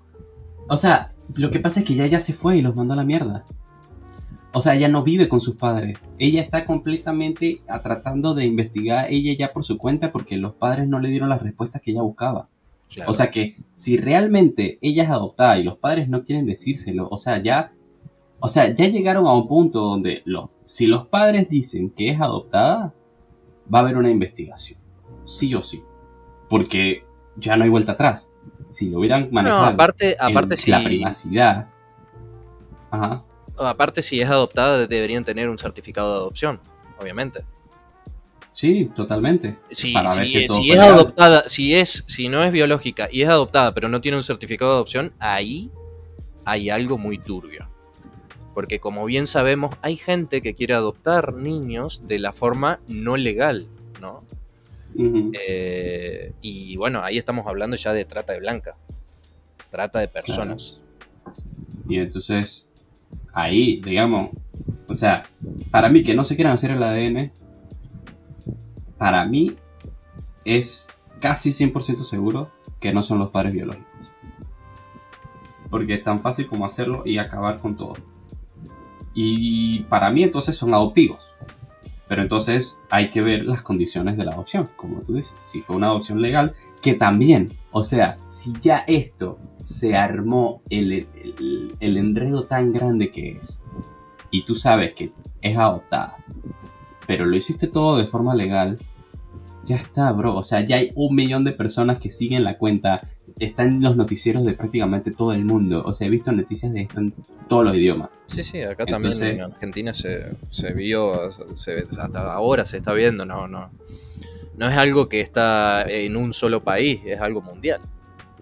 O sea, lo que pasa es que ella ya se fue y los mandó a la mierda. O sea, ella no vive con sus padres. Ella está completamente tratando de investigar ella ya por su cuenta porque los padres no le dieron las respuestas que ella buscaba. O sea que si realmente ella es adoptada y los padres no quieren decírselo, o sea, ya, o sea, ya llegaron a un punto donde los, si los padres dicen que es adoptada, va a haber una investigación sí o sí. Porque ya no hay vuelta atrás. Si lo hubieran manejado no, aparte, aparte la privacidad. Ajá. Aparte, si es adoptada, deberían tener un certificado de adopción, obviamente. Sí, totalmente. Si, si es adoptada, si es, si no es biológica y es adoptada, pero no tiene un certificado de adopción, ahí hay algo muy turbio. Porque como bien sabemos, hay gente que quiere adoptar niños de la forma no legal, ¿no? Eh, y bueno, ahí estamos hablando ya de trata de blanca, trata de personas. Y entonces, ahí, digamos, o sea, para mí que no se quieran hacer el ADN, para mí es casi 100% seguro que no son los padres biológicos. Porque es tan fácil como hacerlo y acabar con todo. Y para mí entonces son adoptivos. Pero entonces hay que ver las condiciones de la adopción, como tú dices. Si fue una adopción legal, que también, o sea, si ya esto se armó el, el, enredo tan grande que es, y tú sabes que es adoptada, pero lo hiciste todo de forma legal, ya está, bro. O sea, ya hay un millón de personas que siguen la cuenta está en los noticieros de prácticamente todo el mundo. O sea, he visto noticias de esto en todos los idiomas. Sí, sí, acá también en Argentina se, vio, se, hasta ahora se está viendo, no, no. No es algo que está en un solo país, es algo mundial.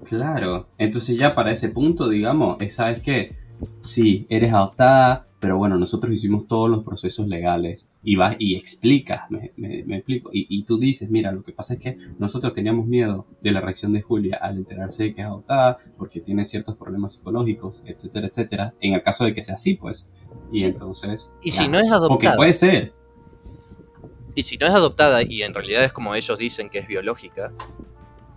Claro, entonces ya para ese punto, digamos, ¿sabes qué? Sí, eres adoptada, pero bueno, nosotros hicimos todos los procesos legales y vas y explicas, me, explico. Y, tú dices, mira, lo que pasa es que nosotros teníamos miedo de la reacción de Julia al enterarse de que es adoptada, porque tiene ciertos problemas psicológicos, etcétera, etcétera. En el caso de que sea así, pues. Y entonces. Y si no es adoptada. Porque puede ser. Y si no es adoptada y en realidad es como ellos dicen que es biológica,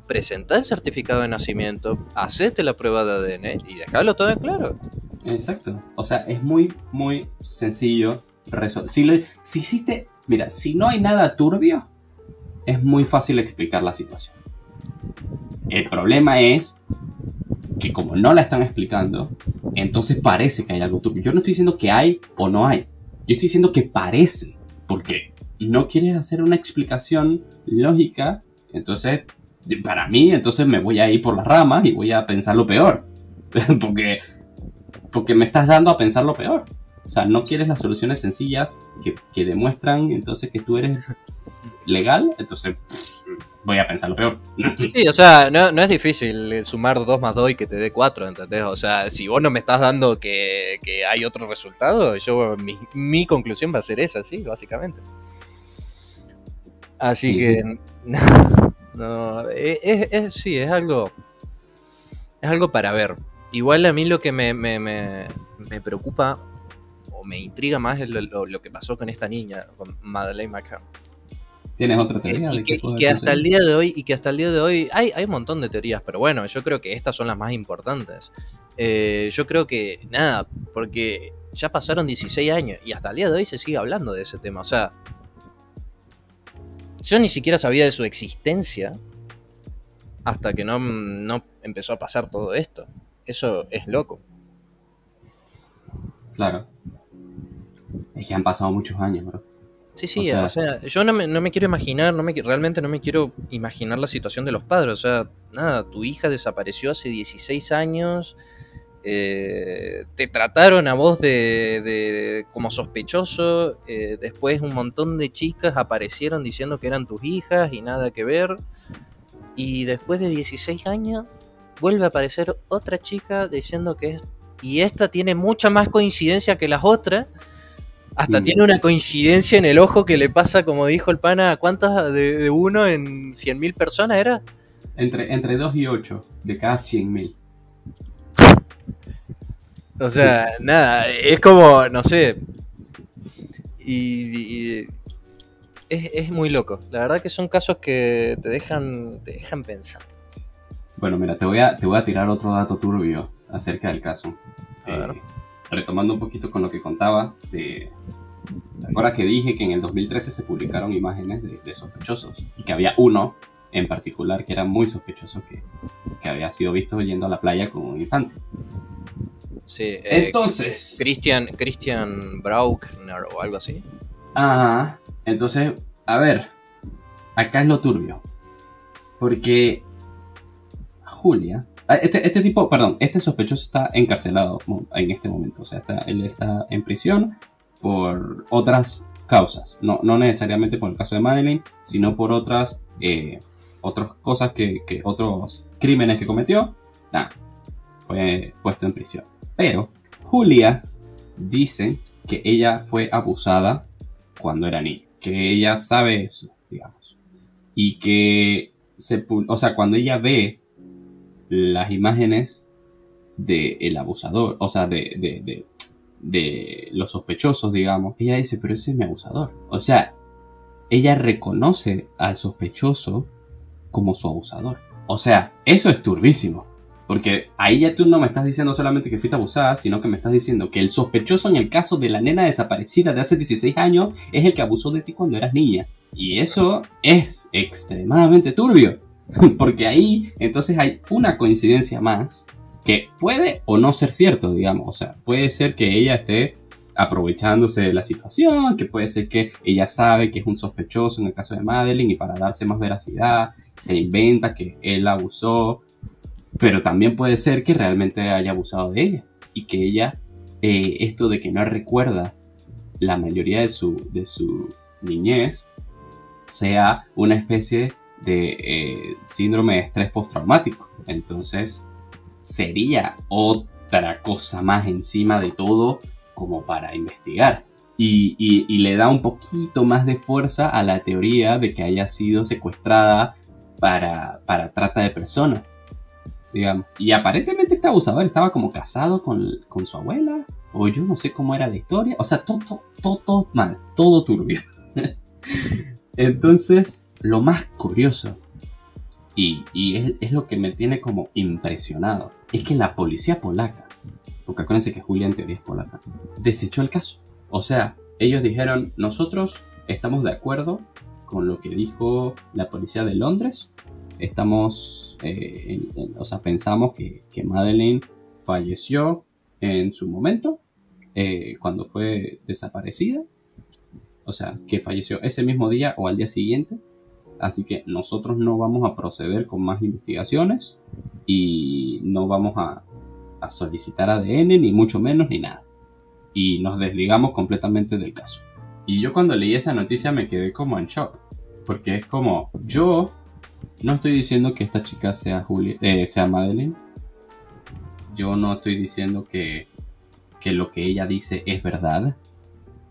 presenta el certificado de nacimiento, hacete la prueba de ADN y déjalo todo en claro. Exacto. O sea, es muy, muy sencillo resolver. Si hiciste, mira, si no hay nada turbio, es muy fácil explicar la situación. El problema es que como no la están explicando, entonces parece que hay algo turbio. Yo no estoy diciendo que hay o no hay. Yo estoy diciendo que parece. Porque no quieres hacer una explicación lógica. Entonces, para mí, entonces me voy a ir por las ramas y voy a pensar lo peor. porque porque me estás dando a pensar lo peor. O sea, no quieres las soluciones sencillas que, que demuestran entonces que tú eres legal, entonces voy a pensar lo peor. Sí, o sea, no, es difícil sumar 2 más 2 y que te dé 4, ¿entendés? O sea, si vos no me estás dando que, que hay otro resultado, yo mi, mi, conclusión va a ser esa, sí, básicamente. Así Sí. que... No, es, es- es- sí, es algo... Es algo para ver. Igual a mí lo que me, me, me, me preocupa o me intriga más es lo, lo- lo que pasó con esta niña, con Madeleine McCann. ¿Tienes otra teoría? y de que, y que hasta el día de hoy y que hasta el día de hoy hay, hay un montón de teorías pero bueno yo creo que estas son las más importantes Eh, yo creo que nada porque ya pasaron 16 años y hasta el día de hoy se sigue hablando de ese tema o sea yo ni siquiera sabía de su existencia hasta que no, no empezó a pasar todo esto eso es loco Claro. Es que han pasado muchos años, bro. Sí, sí, O o sea, yo no me, no me quiero imaginar, no me, realmente no me quiero imaginar la situación de los padres. O sea, nada, tu hija desapareció hace 16 años, eh, te trataron a vos de, de- como sospechoso, eh, después un montón de chicas aparecieron diciendo que eran tus hijas y nada que ver. Y después de 16 años vuelve a aparecer otra chica diciendo que es... Y esta tiene mucha más coincidencia que las otras. Hasta Mm. tiene una coincidencia en el ojo que le pasa, como dijo el pana, ¿cuántas de, de uno en 100.000 personas era? Entre, entre 2 y 8 de cada 100.000. O sea, nada, es como, no sé. Y, y- es, es muy loco. La verdad que son casos que te dejan, te dejan pensar. Bueno, mira, te voy, a, te voy a tirar otro dato turbio acerca del caso. Eh, retomando un poquito con lo que contaba, de, ¿te acuerdas que dije que en el 2013 se publicaron imágenes de, de sospechosos? Y que había uno en particular que era muy sospechoso que, que había sido visto yendo a la playa con un infante. Sí, eh, Entonces... Christian, Christian Braukner o algo así. Ajá. Entonces, a ver, acá es lo turbio. Porque Julia, ah, este, este tipo, perdón, este sospechoso está encarcelado en este momento. O sea, está- él está en prisión por otras causas. No, no necesariamente por el caso de Madeline, sino por otras, eh, otras cosas que, que- otros crímenes que cometió. Nada, fue puesto en prisión. Pero Julia dice que ella fue abusada cuando era niña, que ella sabe eso, digamos, y que se, o sea, cuando ella ve las imágenes de el abusador, o sea, de, de, de, de los sospechosos, digamos, ella dice, pero ese es mi abusador. O sea, ella reconoce al sospechoso como su abusador. O sea, eso es turbísimo. Porque ahí ya tú no me estás diciendo solamente que fuiste abusada, sino que me estás diciendo que el sospechoso en el caso de la nena desaparecida de hace 16 años es el que abusó de ti cuando eras niña. Y eso es extremadamente turbio. Porque ahí entonces hay una coincidencia más que puede o no ser cierto, digamos. O sea, puede ser que ella esté aprovechándose de la situación, que puede ser que ella sabe que es un sospechoso en el caso de Madeline y para darse más veracidad se inventa que él abusó, pero también puede ser que realmente haya abusado de ella y que ella, eh, esto de que no recuerda la mayoría de su, de su niñez, sea una especie de eh, síndrome de estrés postraumático. Entonces, sería otra cosa más encima de todo como para investigar. Y, y- y le da un poquito más de fuerza a la teoría de que haya sido secuestrada para, para trata de personas. Y aparentemente este abusador estaba como casado con, con su abuela. O yo no sé cómo era la historia. O sea, todo, todo, todo, todo mal. Todo turbio. Entonces, lo más curioso, y, y es, es lo que me tiene como impresionado, es que la policía polaca, porque acuérdense que Julia en teoría es polaca, desechó el caso. O sea, ellos dijeron, nosotros estamos de acuerdo con lo que dijo la policía de Londres, estamos, eh, en- en- o sea, pensamos que, que Madeleine falleció en su momento, eh, cuando fue desaparecida, o sea, que falleció ese mismo día o al día siguiente. Así que nosotros no vamos a proceder con más investigaciones y no vamos a, a solicitar ADN, ni mucho menos, ni nada. Y nos desligamos completamente del caso. Y yo cuando leí esa noticia me quedé como en shock. Porque es como, yo no estoy diciendo que esta chica sea, Julia, eh, sea Madeline. Yo no estoy diciendo que, que lo que ella dice es verdad.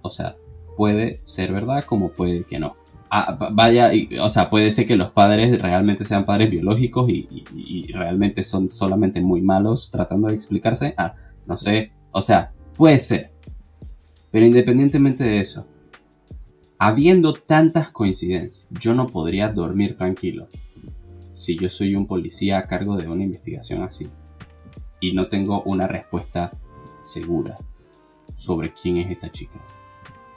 O sea, puede ser verdad como puede que no. Ah, vaya, o sea, puede ser que los padres realmente sean padres biológicos y, realmente son solamente muy malos tratando de explicarse. Ah, no sé, o sea, puede ser. Pero independientemente de eso, habiendo tantas coincidencias, yo no podría dormir tranquilo si yo soy un policía a cargo de una investigación así y no tengo una respuesta segura sobre quién es esta chica.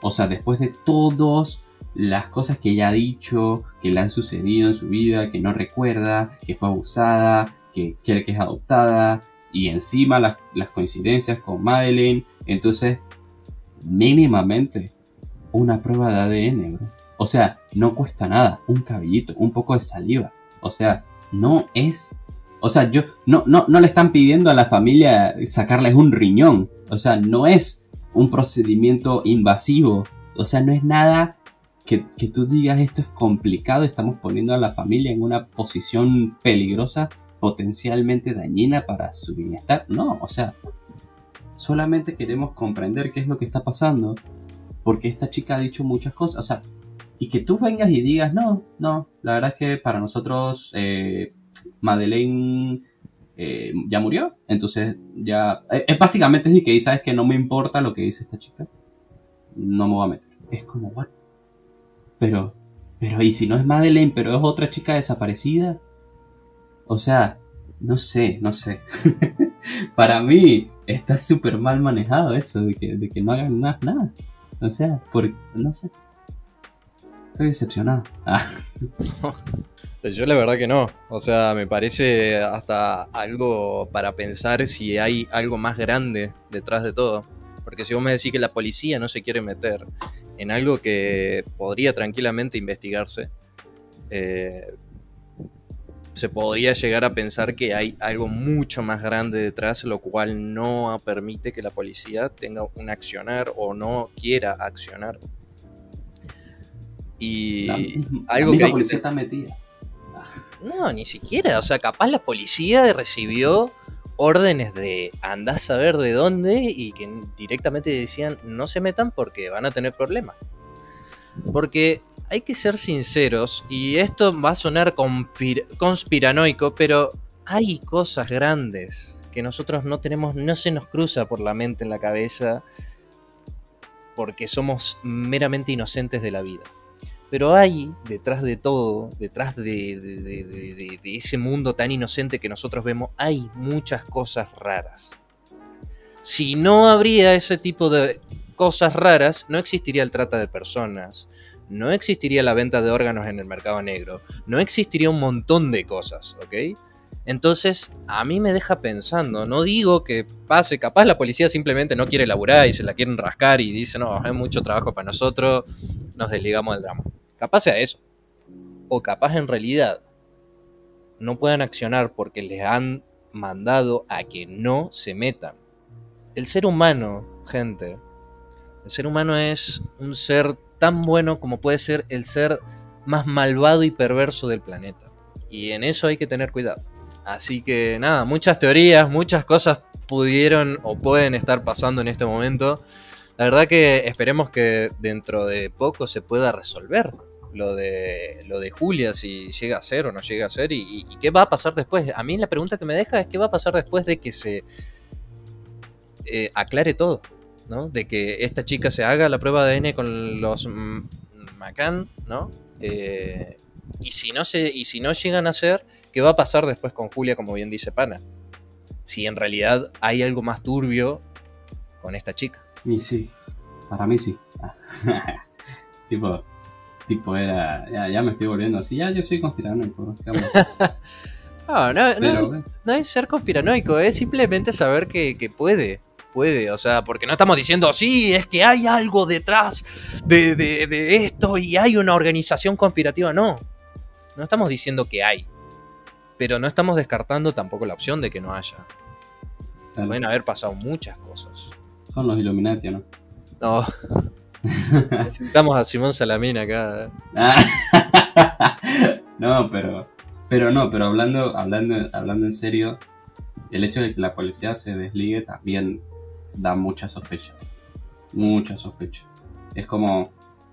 O sea, después de todas las cosas que ella ha dicho, que le han sucedido en su vida, que no recuerda, que fue abusada, que quiere que es adoptada, y encima las, coincidencias con Madeleine, entonces mínimamente una prueba de ADN, bro. O sea, no cuesta nada, un cabellito, un poco de saliva. O sea, no es. O sea, yo no, no, no le están pidiendo a la familia sacarles un riñón. O sea, no es un procedimiento invasivo. O sea, no es nada que, que, tú digas esto es complicado, estamos poniendo a la familia en una posición peligrosa, potencialmente dañina para su bienestar. No, o sea, solamente queremos comprender qué es lo que está pasando, porque esta chica ha dicho muchas cosas, o sea, y que tú vengas y digas, no, no, la verdad es que para nosotros eh, Madeleine eh, ya murió, entonces ya, eh, es, básicamente es que sabes que no me importa lo que dice esta chica, no me voy a meter. Es como, what? Pero, pero, ¿y si no es Madeleine, pero es otra chica desaparecida? O sea, no sé, no sé. Para mí está súper mal manejado eso, de que, de que no hagan nada, nada. O sea, por, no sé. Estoy decepcionado. Ah. Yo la verdad que no. O sea, me parece hasta algo para pensar si hay algo más grande detrás de todo. Porque si vos me decís que la policía no se quiere meter en algo que podría tranquilamente investigarse, eh, se podría llegar a pensar que hay algo mucho más grande detrás, lo cual no permite que la policía tenga un accionar o no quiera accionar. Y algo que policía está metida. No, ni siquiera. O sea, capaz la policía recibió órdenes de andar a saber de dónde y que directamente decían no se metan porque van a tener problemas. Porque hay que ser sinceros, y esto va a sonar conspiranoico, pero hay cosas grandes que nosotros no tenemos, no se nos cruza por la mente en la cabeza porque somos meramente inocentes de la vida. Pero hay detrás de todo, detrás de, ese mundo tan inocente que nosotros vemos, hay muchas cosas raras. Si no habría ese tipo de cosas raras, no existiría el trata de personas, no existiría la venta de órganos en el mercado negro, no existiría un montón de cosas, ¿ok? Entonces, a mí me deja pensando, no digo que pase, capaz la policía simplemente no quiere laburar y se la quieren rascar y dice, no, hay mucho trabajo para nosotros, nos desligamos del drama. Capaz sea eso. O capaz en realidad no puedan accionar porque les han mandado a que no se metan. El ser humano, gente, el ser humano es un ser tan bueno como puede ser el ser más malvado y perverso del planeta. Y en eso hay que tener cuidado. Así que nada, muchas teorías, muchas cosas pudieron o pueden estar pasando en este momento. La verdad que esperemos que dentro de poco se pueda resolver lo de, lo de Julia, si llega a ser o no llega a ser, y, qué va a pasar después. A mí la pregunta que me deja es qué va a pasar después de que se eh, aclare todo, ¿no? De que esta chica se haga la prueba de ADN con los Macan, ¿no? Eh, y, si no se, y si no llegan a ser, ¿qué va a pasar después con Julia, como bien dice Pana? Si en realidad hay algo más turbio con esta chica. Y sí, para mí sí. tipo, tipo era, ya, me estoy volviendo así, ya yo soy conspiranoico. no, no, no, es, ser conspiranoico, es simplemente saber que, puede, puede, o sea, porque no estamos diciendo, sí, es que hay algo detrás de, de, esto y hay una organización conspirativa, no, no estamos diciendo que hay, pero no estamos descartando tampoco la opción de que no haya. Pueden haber pasado muchas cosas. Son los Illuminati, ¿no? No. Necesitamos a Simón Salamina acá. no, pero. Pero no, pero hablando, hablando, hablando en serio, el hecho de que la policía se desligue también da mucha sospecha. Mucha sospecha. Es como,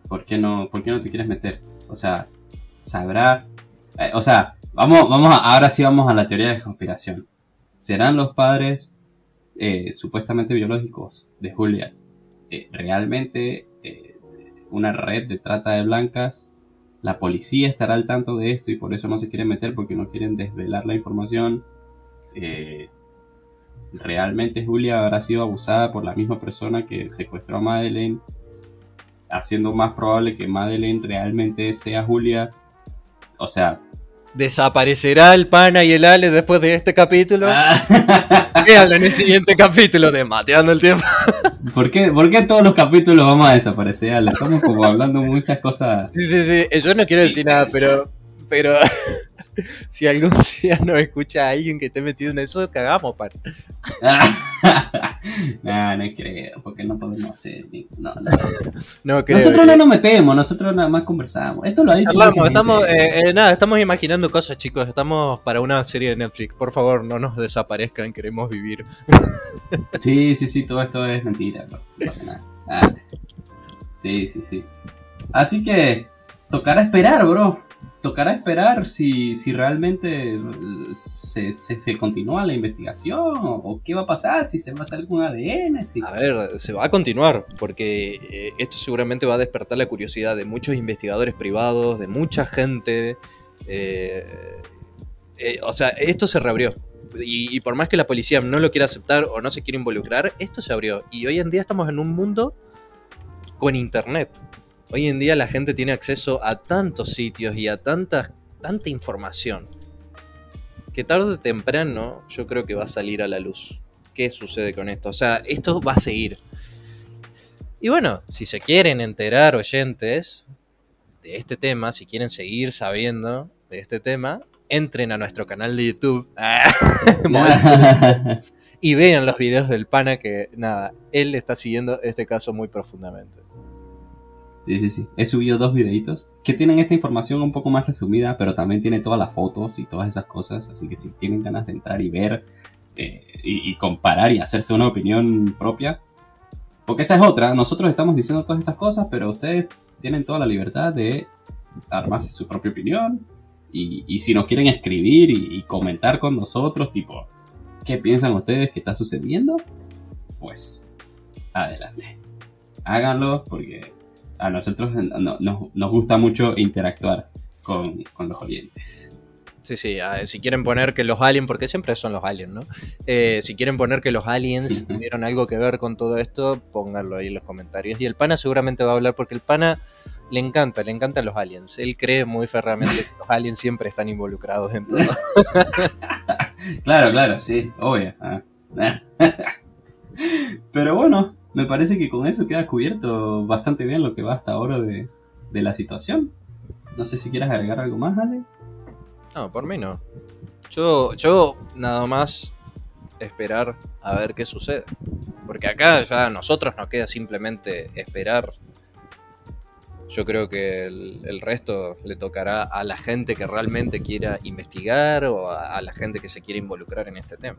¿por qué no, por qué no te quieres meter? O sea, sabrá. Eh, o sea, vamos, vamos a, ahora sí vamos a la teoría de conspiración. ¿Serán los padres eh, supuestamente biológicos de Julia eh, realmente una red de trata de blancas? La policía estará al tanto de esto y por eso no se quieren meter porque no quieren desvelar la información. Realmente Julia habrá sido abusada por la misma persona que secuestró a Madeleine haciendo más probable que Madeleine realmente sea Julia. O sea. ¿Desaparecerá el pana y el Ale después de este capítulo? Ah. en el siguiente capítulo de Mateando el Tiempo. ¿Por qué, ¿Por qué todos los capítulos vamos a desaparecer, Ale? Estamos como hablando muchas cosas. Sí, sí, sí. Yo no quiero decir nada, pero. Pero. si algún día no escucha a alguien que esté metido en eso, cagamos, par. no, no creo, porque no podemos hacer. No, no. nosotros no nos metemos, nosotros nada más conversamos. Esto lo ha dicho. estamos, eh, eh, nada, estamos imaginando cosas, chicos. Estamos para una serie de Netflix. Por favor, no nos desaparezcan, queremos vivir. sí, sí, sí, todo esto es mentira. No, pasa nada. Ah. Sí, sí, sí. Así que tocará esperar, bro tocará esperar si, si realmente se, se, continúa la investigación o, qué va a pasar, si se va a hacer algún ADN. A ver, se va a continuar porque eh, esto seguramente va a despertar la curiosidad de muchos investigadores privados, de mucha gente. Eh, eh, o sea, esto se reabrió. Y por más que la policía no lo quiera aceptar o no se quiera involucrar, esto se abrió. Y hoy en día estamos en un mundo con internet. Hoy en día la gente tiene acceso a tantos sitios y a tanta, tanta información que tarde o temprano yo creo que va a salir a la luz. ¿Qué sucede con esto? O sea, esto va a seguir. Y bueno, si se quieren enterar oyentes de este tema, si quieren seguir sabiendo de este tema, entren a nuestro canal de YouTube y vean los videos del pana que, nada, él está siguiendo este caso muy profundamente. Sí, sí, sí. He subido dos videitos que tienen esta información un poco más resumida, pero también tiene todas las fotos y todas esas cosas. Así que si tienen ganas de entrar y ver eh, y, comparar y hacerse una opinión propia, porque esa es otra. Nosotros estamos diciendo todas estas cosas, pero ustedes tienen toda la libertad de armarse su propia opinión. Y, si nos quieren escribir y, y comentar con nosotros, tipo, ¿qué piensan ustedes que está sucediendo? Pues, adelante. Háganlo porque a nosotros nos gusta mucho interactuar con, los oyentes. Sí, sí, si quieren poner que los aliens, porque siempre son los aliens, ¿no? Eh, si quieren poner que los aliens tuvieron algo que ver con todo esto, pónganlo ahí en los comentarios. Y el pana seguramente va a hablar porque el pana le encanta, le encantan los aliens. Él cree muy ferramente que los aliens siempre están involucrados en todo. claro, claro, sí, obvio. Ah. Pero bueno, me parece que con eso queda cubierto bastante bien lo que va hasta ahora de, la situación. No sé si quieras agregar algo más, Ale. No, por mí no. Yo, yo nada más esperar a ver qué sucede. Porque acá ya a nosotros nos queda simplemente esperar. Yo creo que el, resto le tocará a la gente que realmente quiera investigar o a la gente que se quiera involucrar en este tema.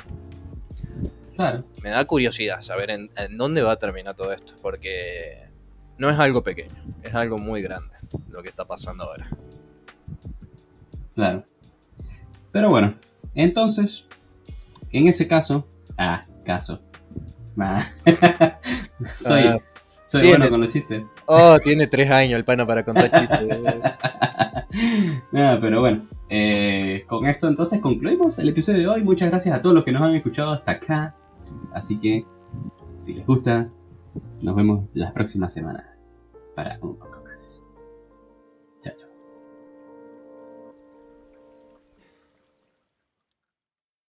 Me da curiosidad saber en, dónde va a terminar todo esto, porque no es algo pequeño, es algo muy grande lo que está pasando ahora. Claro. Pero bueno, entonces, en ese caso, ah, caso. Ah. soy, ah, soy bueno con los chistes. Oh, tiene tres años el pana para contar chistes. no, pero bueno, eh, con eso entonces concluimos el episodio de hoy. Muchas gracias a todos los que nos han escuchado hasta acá. Así que, si les gusta, nos vemos la próxima semana para un